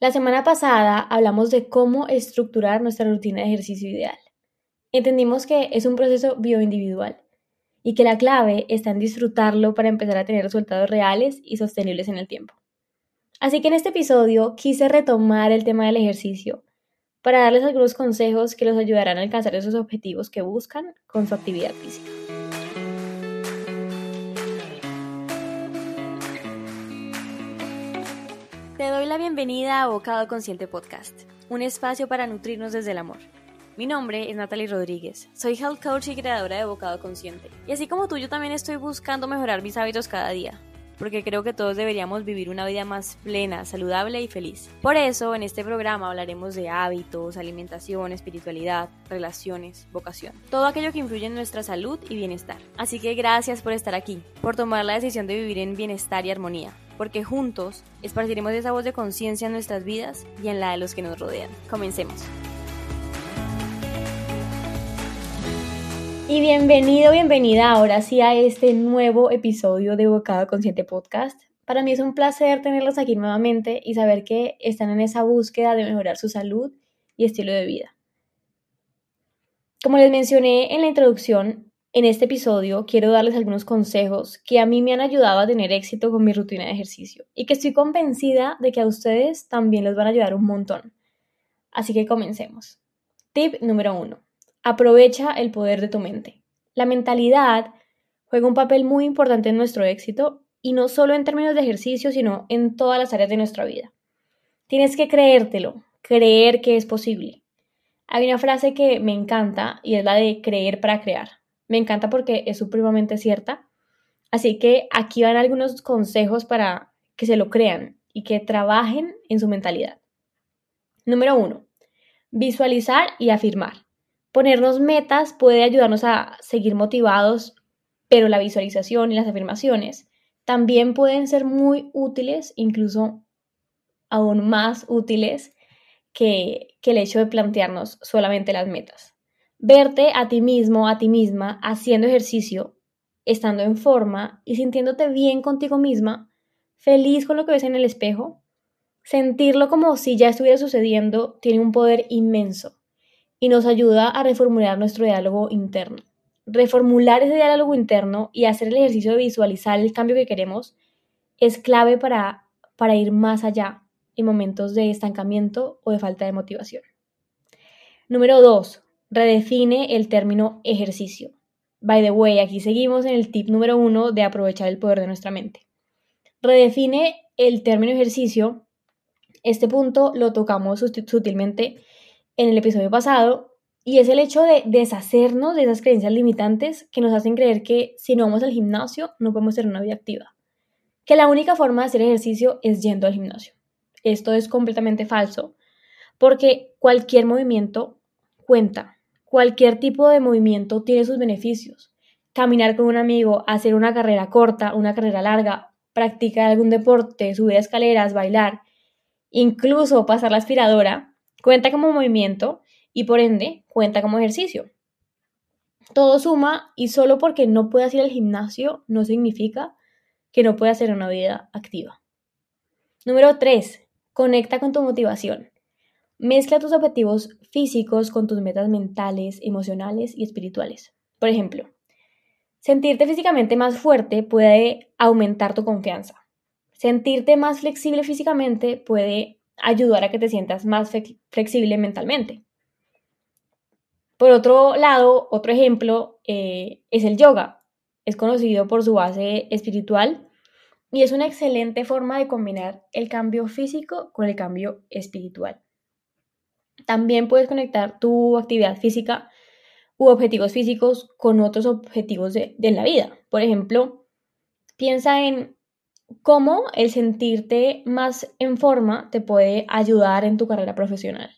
La semana pasada hablamos de cómo estructurar nuestra rutina de ejercicio ideal. Entendimos que es un proceso bioindividual y que la clave está en disfrutarlo para empezar a tener resultados reales y sostenibles en el tiempo. Así que en este episodio quise retomar el tema del ejercicio para darles algunos consejos que los ayudarán a alcanzar esos objetivos que buscan con su actividad física. La bienvenida a Bocado Consciente Podcast, un espacio para nutrirnos desde el amor. Mi nombre es Natalie Rodríguez, soy health coach y creadora de Bocado Consciente. Y así como tú, yo también estoy buscando mejorar mis hábitos cada día, porque creo que todos deberíamos vivir una vida más plena, saludable y feliz. Por eso, en este programa hablaremos de hábitos, alimentación, espiritualidad, relaciones, vocación, todo aquello que influye en nuestra salud y bienestar. Así que gracias por estar aquí, por tomar la decisión de vivir en bienestar y armonía porque juntos esparciremos esa voz de conciencia en nuestras vidas y en la de los que nos rodean. Comencemos. Y bienvenido, bienvenida ahora sí a este nuevo episodio de Bocado Consciente Podcast. Para mí es un placer tenerlos aquí nuevamente y saber que están en esa búsqueda de mejorar su salud y estilo de vida. Como les mencioné en la introducción, en este episodio quiero darles algunos consejos que a mí me han ayudado a tener éxito con mi rutina de ejercicio y que estoy convencida de que a ustedes también les van a ayudar un montón. Así que comencemos. Tip número uno. Aprovecha el poder de tu mente. La mentalidad juega un papel muy importante en nuestro éxito y no solo en términos de ejercicio, sino en todas las áreas de nuestra vida. Tienes que creértelo, creer que es posible. Hay una frase que me encanta y es la de creer para crear. Me encanta porque es supremamente cierta. Así que aquí van algunos consejos para que se lo crean y que trabajen en su mentalidad. Número uno, visualizar y afirmar. Ponernos metas puede ayudarnos a seguir motivados, pero la visualización y las afirmaciones también pueden ser muy útiles, incluso aún más útiles que, que el hecho de plantearnos solamente las metas. Verte a ti mismo, a ti misma, haciendo ejercicio, estando en forma y sintiéndote bien contigo misma, feliz con lo que ves en el espejo, sentirlo como si ya estuviera sucediendo, tiene un poder inmenso y nos ayuda a reformular nuestro diálogo interno. Reformular ese diálogo interno y hacer el ejercicio de visualizar el cambio que queremos es clave para, para ir más allá en momentos de estancamiento o de falta de motivación. Número dos, redefine el término ejercicio. By the way, aquí seguimos en el tip número uno de aprovechar el poder de nuestra mente. Redefine el término ejercicio. Este punto lo tocamos sutilmente en el episodio pasado y es el hecho de deshacernos de esas creencias limitantes que nos hacen creer que si no vamos al gimnasio no podemos tener una vida activa. Que la única forma de hacer ejercicio es yendo al gimnasio. Esto es completamente falso porque cualquier movimiento cuenta cualquier tipo de movimiento tiene sus beneficios. Caminar con un amigo, hacer una carrera corta, una carrera larga, practicar algún deporte, subir escaleras, bailar, incluso pasar la aspiradora, cuenta como movimiento y por ende cuenta como ejercicio. Todo suma y solo porque no puedas ir al gimnasio no significa que no puedas hacer una vida activa. Número 3. Conecta con tu motivación. Mezcla tus objetivos físicos con tus metas mentales, emocionales y espirituales. Por ejemplo, sentirte físicamente más fuerte puede aumentar tu confianza. Sentirte más flexible físicamente puede ayudar a que te sientas más flexible mentalmente. Por otro lado, otro ejemplo eh, es el yoga. Es conocido por su base espiritual y es una excelente forma de combinar el cambio físico con el cambio espiritual. También puedes conectar tu actividad física u objetivos físicos con otros objetivos de, la vida. Por ejemplo, piensa en cómo el sentirte más en forma te puede ayudar en tu carrera profesional.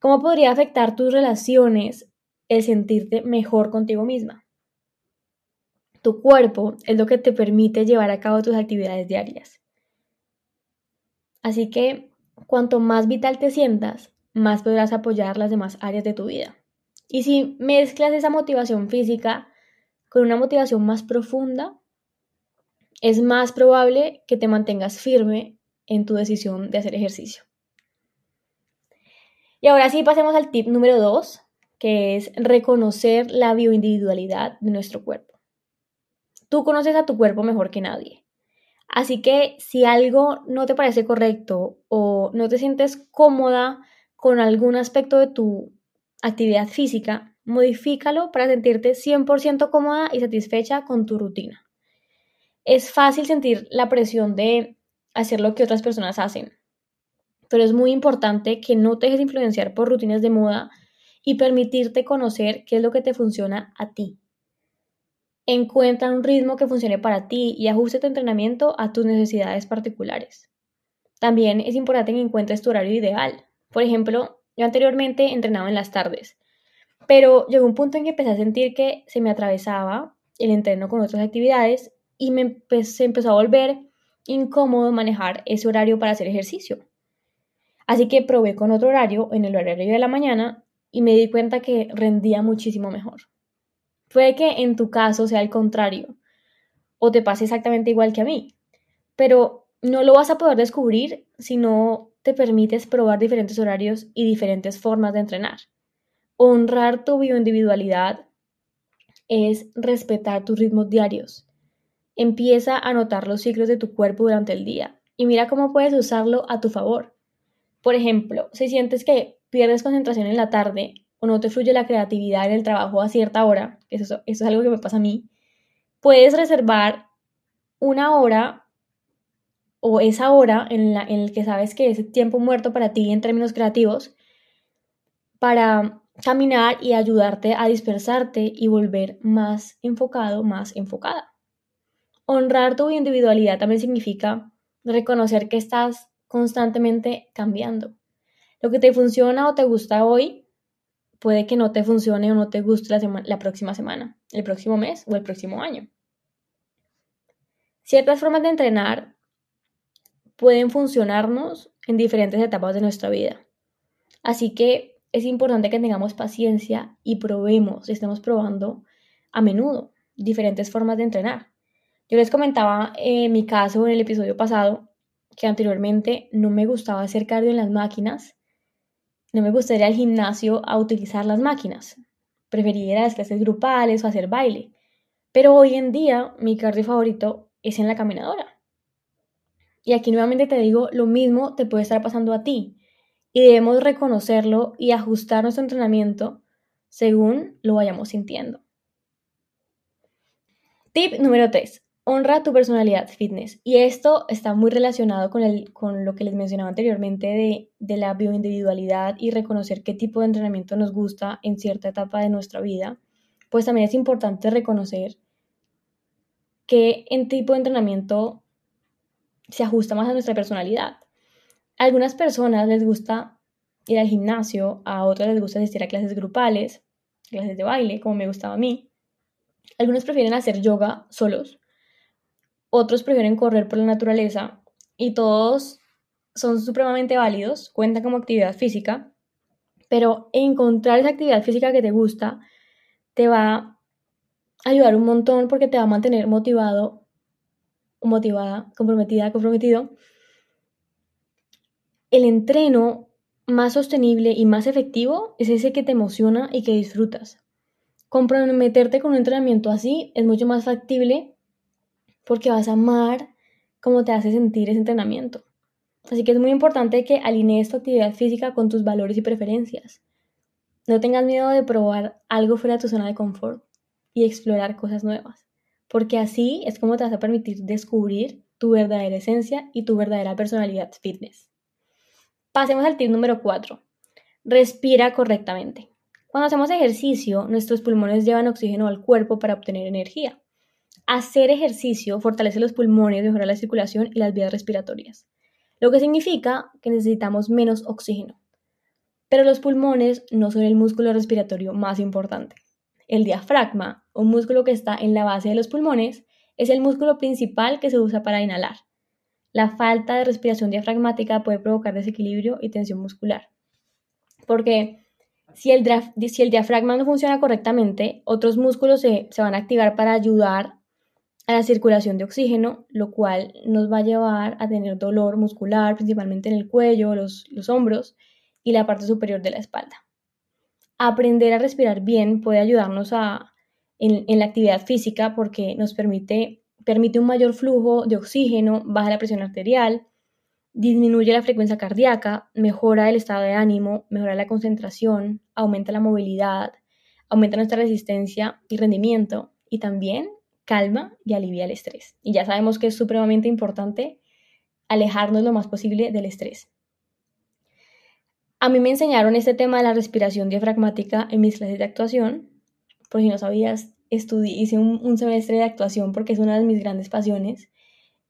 ¿Cómo podría afectar tus relaciones el sentirte mejor contigo misma? Tu cuerpo es lo que te permite llevar a cabo tus actividades diarias. Así que cuanto más vital te sientas, más podrás apoyar las demás áreas de tu vida. Y si mezclas esa motivación física con una motivación más profunda, es más probable que te mantengas firme en tu decisión de hacer ejercicio. Y ahora sí pasemos al tip número dos, que es reconocer la bioindividualidad de nuestro cuerpo. Tú conoces a tu cuerpo mejor que nadie. Así que si algo no te parece correcto o no te sientes cómoda con algún aspecto de tu actividad física, modifícalo para sentirte 100% cómoda y satisfecha con tu rutina. Es fácil sentir la presión de hacer lo que otras personas hacen, pero es muy importante que no te dejes influenciar por rutinas de moda y permitirte conocer qué es lo que te funciona a ti. Encuentra un ritmo que funcione para ti y ajuste tu entrenamiento a tus necesidades particulares. También es importante que encuentres tu horario ideal. Por ejemplo, yo anteriormente entrenaba en las tardes, pero llegó un punto en que empecé a sentir que se me atravesaba el entreno con otras actividades y me se empezó a volver incómodo manejar ese horario para hacer ejercicio. Así que probé con otro horario, en el horario de la mañana, y me di cuenta que rendía muchísimo mejor. Puede que en tu caso sea el contrario, o te pase exactamente igual que a mí, pero no lo vas a poder descubrir si no te permites probar diferentes horarios y diferentes formas de entrenar. Honrar tu bioindividualidad es respetar tus ritmos diarios. Empieza a notar los ciclos de tu cuerpo durante el día y mira cómo puedes usarlo a tu favor. Por ejemplo, si sientes que pierdes concentración en la tarde o no te fluye la creatividad en el trabajo a cierta hora, eso, eso es algo que me pasa a mí, puedes reservar una hora o esa hora en la en el que sabes que es tiempo muerto para ti en términos creativos para caminar y ayudarte a dispersarte y volver más enfocado, más enfocada. Honrar tu individualidad también significa reconocer que estás constantemente cambiando. Lo que te funciona o te gusta hoy puede que no te funcione o no te guste la, la próxima semana, el próximo mes o el próximo año. Ciertas formas de entrenar pueden funcionarnos en diferentes etapas de nuestra vida. Así que es importante que tengamos paciencia y probemos, estemos probando a menudo diferentes formas de entrenar. Yo les comentaba en mi caso en el episodio pasado que anteriormente no me gustaba hacer cardio en las máquinas no me gustaría ir al gimnasio a utilizar las máquinas. Preferiría las clases grupales o hacer baile. Pero hoy en día mi cardio favorito es en la caminadora. Y aquí nuevamente te digo, lo mismo te puede estar pasando a ti. Y debemos reconocerlo y ajustar nuestro entrenamiento según lo vayamos sintiendo. Tip número 3 honra tu personalidad fitness. Y esto está muy relacionado con, el, con lo que les mencionaba anteriormente de, de la bioindividualidad y reconocer qué tipo de entrenamiento nos gusta en cierta etapa de nuestra vida. Pues también es importante reconocer qué en tipo de entrenamiento se ajusta más a nuestra personalidad. A algunas personas les gusta ir al gimnasio, a otras les gusta asistir a clases grupales, clases de baile, como me gustaba a mí. Algunos prefieren hacer yoga solos, otros prefieren correr por la naturaleza y todos son supremamente válidos, cuentan como actividad física, pero encontrar esa actividad física que te gusta te va a ayudar un montón porque te va a mantener motivado, motivada, comprometida, comprometido. El entreno más sostenible y más efectivo es ese que te emociona y que disfrutas. Comprometerte con un entrenamiento así es mucho más factible porque vas a amar cómo te hace sentir ese entrenamiento. Así que es muy importante que alinees tu actividad física con tus valores y preferencias. No tengas miedo de probar algo fuera de tu zona de confort y explorar cosas nuevas, porque así es como te vas a permitir descubrir tu verdadera esencia y tu verdadera personalidad fitness. Pasemos al tip número 4. Respira correctamente. Cuando hacemos ejercicio, nuestros pulmones llevan oxígeno al cuerpo para obtener energía. Hacer ejercicio fortalece los pulmones, mejora la circulación y las vías respiratorias, lo que significa que necesitamos menos oxígeno. Pero los pulmones no son el músculo respiratorio más importante. El diafragma, un músculo que está en la base de los pulmones, es el músculo principal que se usa para inhalar. La falta de respiración diafragmática puede provocar desequilibrio y tensión muscular. Porque si el, diafragma no funciona correctamente, otros músculos se, van a activar para ayudar a la circulación de oxígeno, lo cual nos va a llevar a tener dolor muscular, principalmente en el cuello, los hombros, y la parte superior de la espalda. Aprender a respirar bien puede ayudarnos a, en, la actividad física porque nos permite, permite un mayor flujo de oxígeno, baja la presión arterial, disminuye la frecuencia cardíaca, mejora el estado de ánimo, mejora la concentración, aumenta la movilidad, aumenta nuestra resistencia y rendimiento y también calma y alivia el estrés. Y ya sabemos que es supremamente importante alejarnos lo más posible del estrés. A mí me enseñaron este tema de la respiración diafragmática en mis clases de actuación. Por si no sabías, estudié, hice un, semestre de actuación porque es una de mis grandes pasiones.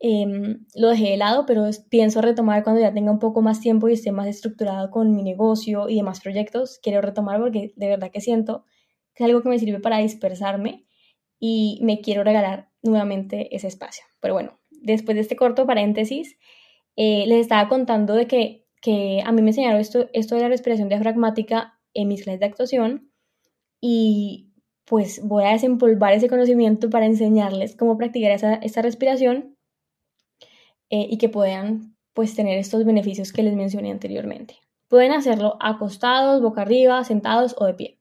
Em, lo dejé de lado, pero pienso retomar cuando ya tenga un poco más tiempo y esté más estructurado con mi negocio y demás proyectos. Quiero retomar porque de verdad que siento que es algo que me sirve para dispersarme y me quiero regalar nuevamente ese espacio. Pero bueno, después de este corto paréntesis, eh, les estaba contando de que, que, a mí me enseñaron esto, esto de la respiración diafragmática en mis clases de actuación y pues voy a desempolvar ese conocimiento para enseñarles cómo practicar esa, esa respiración eh, y que puedan pues tener estos beneficios que les mencioné anteriormente. Pueden hacerlo acostados, boca arriba, sentados o de pie.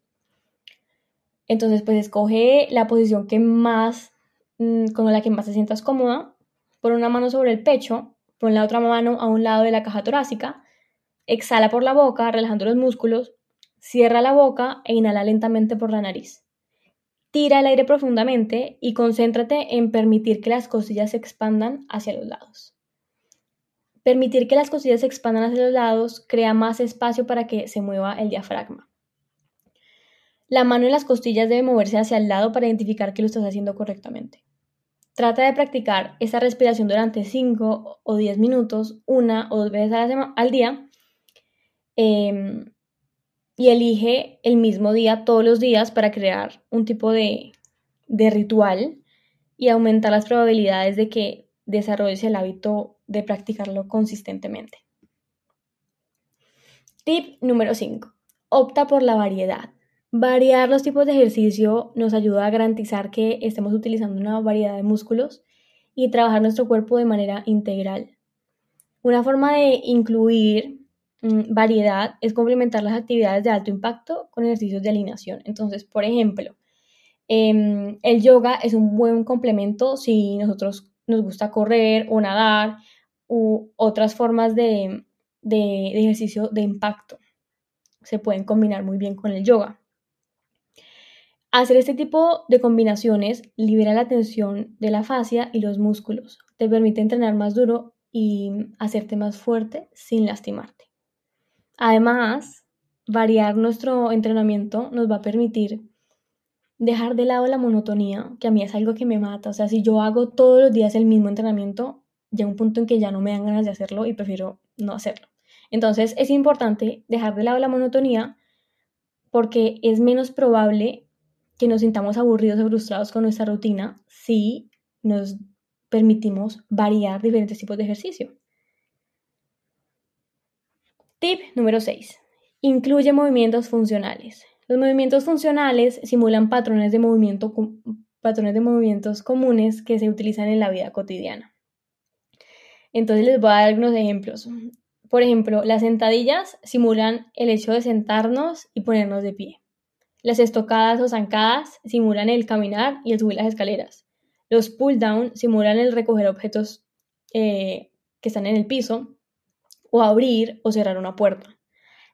Entonces, pues escoge la posición que más, mm, con la que más te sientas cómoda. Pon una mano sobre el pecho, pon la otra mano a un lado de la caja torácica. Exhala por la boca, relajando los músculos. Cierra la boca e inhala lentamente por la nariz. Tira el aire profundamente y concéntrate en permitir que las costillas se expandan hacia los lados. Permitir que las costillas se expandan hacia los lados crea más espacio para que se mueva el diafragma. La mano en las costillas debe moverse hacia el lado para identificar que lo estás haciendo correctamente. Trata de practicar esta respiración durante 5 o 10 minutos, una o dos veces al día. Em, y elige el mismo día todos los días para crear un tipo de, de ritual y aumentar las probabilidades de que desarrolles el hábito de practicarlo consistentemente. Tip número 5. Opta por la variedad. Variar los tipos de ejercicio nos ayuda a garantizar que estemos utilizando una variedad de músculos y trabajar nuestro cuerpo de manera integral. Una forma de incluir variedad es complementar las actividades de alto impacto con ejercicios de alineación. Entonces, por ejemplo, em, el yoga es un buen complemento si nosotros nos gusta correr o nadar u otras formas de ejercicio de impacto. Se pueden combinar muy bien con el yoga. Hacer este tipo de combinaciones libera la tensión de la fascia y los músculos, te permite entrenar más duro y hacerte más fuerte sin lastimarte. Además, variar nuestro entrenamiento nos va a permitir dejar de lado la monotonía, que a mí es algo que me mata. O sea, si yo hago todos los días el mismo entrenamiento, llega un punto en que ya no me dan ganas de hacerlo y prefiero no hacerlo. Entonces, es importante dejar de lado la monotonía porque es menos probable que nos sintamos aburridos o frustrados con nuestra rutina si nos permitimos variar diferentes tipos de ejercicio. Tip número 6. Incluye movimientos funcionales. Los movimientos funcionales simulan patrones de, movimiento, patrones de movimientos comunes que se utilizan en la vida cotidiana. Entonces les voy a dar algunos ejemplos. Por ejemplo, las sentadillas simulan el hecho de sentarnos y ponernos de pie. Las estocadas o zancadas simulan el caminar y el subir las escaleras. Los pull down simulan el recoger objetos eh, que están en el piso o abrir o cerrar una puerta.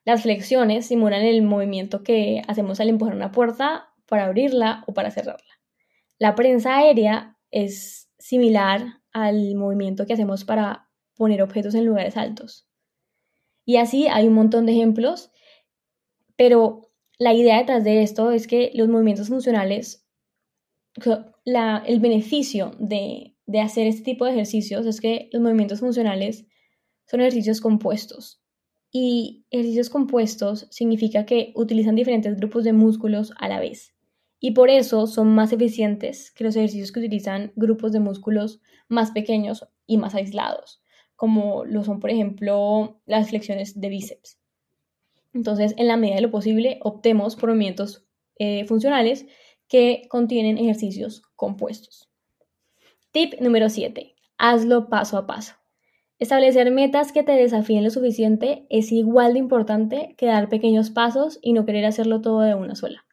Las flexiones simulan el movimiento que hacemos al empujar una puerta para abrirla o para cerrarla. La prensa aérea es similar al movimiento que hacemos para poner objetos en lugares altos. Y así hay un montón de ejemplos, pero la idea detrás de esto es que los movimientos funcionales, el beneficio de, hacer este tipo de ejercicios es que los movimientos funcionales son ejercicios compuestos. Y ejercicios compuestos significa que utilizan diferentes grupos de músculos a la vez. Y por eso son más eficientes que los ejercicios que utilizan grupos de músculos más pequeños y más aislados, como lo son, por ejemplo, las flexiones de bíceps. Entonces, en la medida de lo posible, optemos por movimientos eh, funcionales que contienen ejercicios compuestos. Tip número 7. Hazlo paso a paso. Establecer metas que te desafíen lo suficiente es igual de importante que dar pequeños pasos y no querer hacerlo todo de una sola.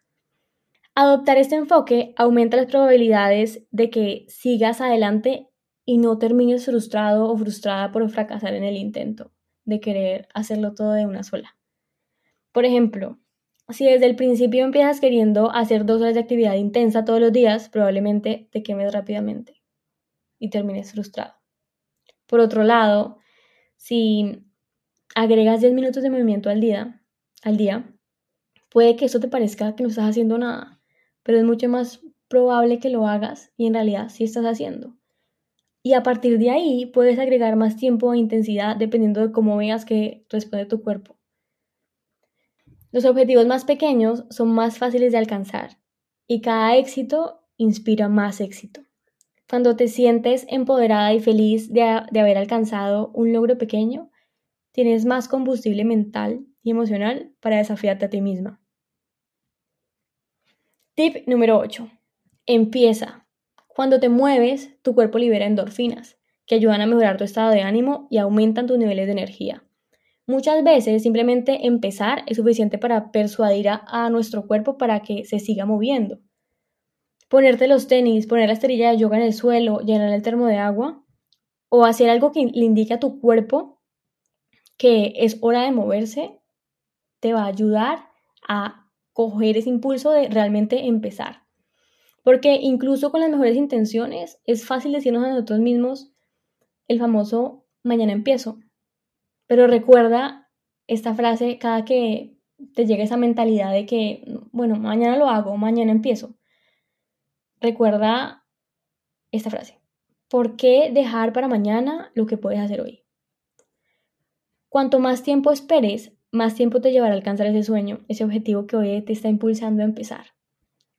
Adoptar este enfoque aumenta las probabilidades de que sigas adelante y no termines frustrado o frustrada por fracasar en el intento de querer hacerlo todo de una sola. Por ejemplo, si desde el principio empiezas queriendo hacer dos horas de actividad intensa todos los días, probablemente te quemes rápidamente y termines frustrado. Por otro lado, si agregas 10 minutos de movimiento al día, al día, puede que eso te parezca que no estás haciendo nada, pero es mucho más probable que lo hagas y en realidad sí estás haciendo. Y a partir de ahí puedes agregar más tiempo e intensidad dependiendo de cómo veas que responde tu cuerpo. Los objetivos más pequeños son más fáciles de alcanzar y cada éxito inspira más éxito. Cuando te sientes empoderada y feliz de, haber alcanzado un logro pequeño, tienes más combustible mental y emocional para desafiarte a ti misma. Tip número 8. Empieza. Cuando te mueves, tu cuerpo libera endorfinas, que ayudan a mejorar tu estado de ánimo y aumentan tus niveles de energía. Muchas veces simplemente empezar es suficiente para persuadir a, nuestro cuerpo para que se siga moviendo. Ponerte los tenis, poner la esterilla de yoga en el suelo, llenar el termo de agua o hacer algo que le indique a tu cuerpo que es hora de moverse, te va a ayudar a coger ese impulso de realmente empezar. Porque incluso con las mejores intenciones es fácil decirnos a nosotros mismos el famoso mañana empiezo, pero recuerda esta frase cada que te llegue esa mentalidad de que, bueno, mañana lo hago, mañana empiezo. Recuerda esta frase. ¿Por qué dejar para mañana lo que puedes hacer hoy? Cuanto más tiempo esperes, más tiempo te llevará a alcanzar ese sueño, ese objetivo que hoy te está impulsando a empezar.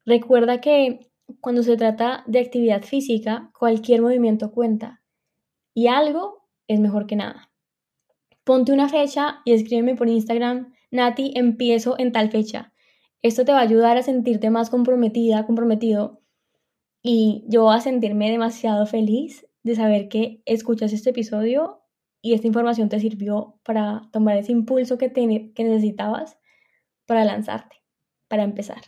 Recuerda que cuando se trata de actividad física, cualquier movimiento cuenta y algo es mejor que nada. Ponte una fecha y escríbeme por Instagram, Nati, empiezo en tal fecha. Esto te va a ayudar a sentirte más comprometida, comprometido y yo a sentirme demasiado feliz de saber que escuchas este episodio y esta información te sirvió para tomar ese impulso que, que necesitabas para lanzarte, para empezar.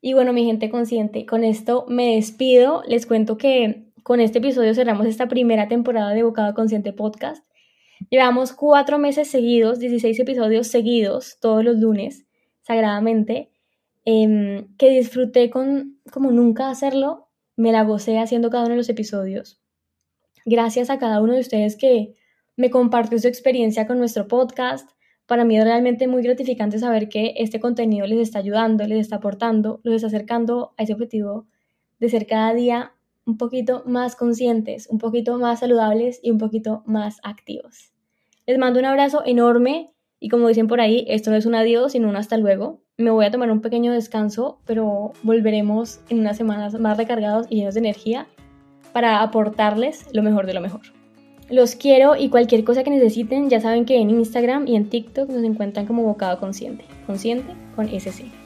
Y bueno, mi gente consciente, con esto me despido. Les cuento que con este episodio cerramos esta primera temporada de Bocado Consciente Podcast. Llevamos cuatro meses seguidos, 16 episodios seguidos, todos los lunes, sagradamente, em, que disfruté con como nunca hacerlo, me la gocé haciendo cada uno de los episodios. Gracias a cada uno de ustedes que me compartió su experiencia con nuestro podcast. Para mí es realmente muy gratificante saber que este contenido les está ayudando, les está aportando, los está acercando a ese objetivo de ser cada día un poquito más conscientes, un poquito más saludables y un poquito más activos. Les mando un abrazo enorme y como dicen por ahí, esto no es un adiós, sino un hasta luego. Me voy a tomar un pequeño descanso, pero volveremos en unas semanas más recargados y llenos de energía para aportarles lo mejor de lo mejor. Los quiero y cualquier cosa que necesiten, ya saben que en Instagram y en TikTok nos encuentran como Bocado Consciente. Consciente con SC.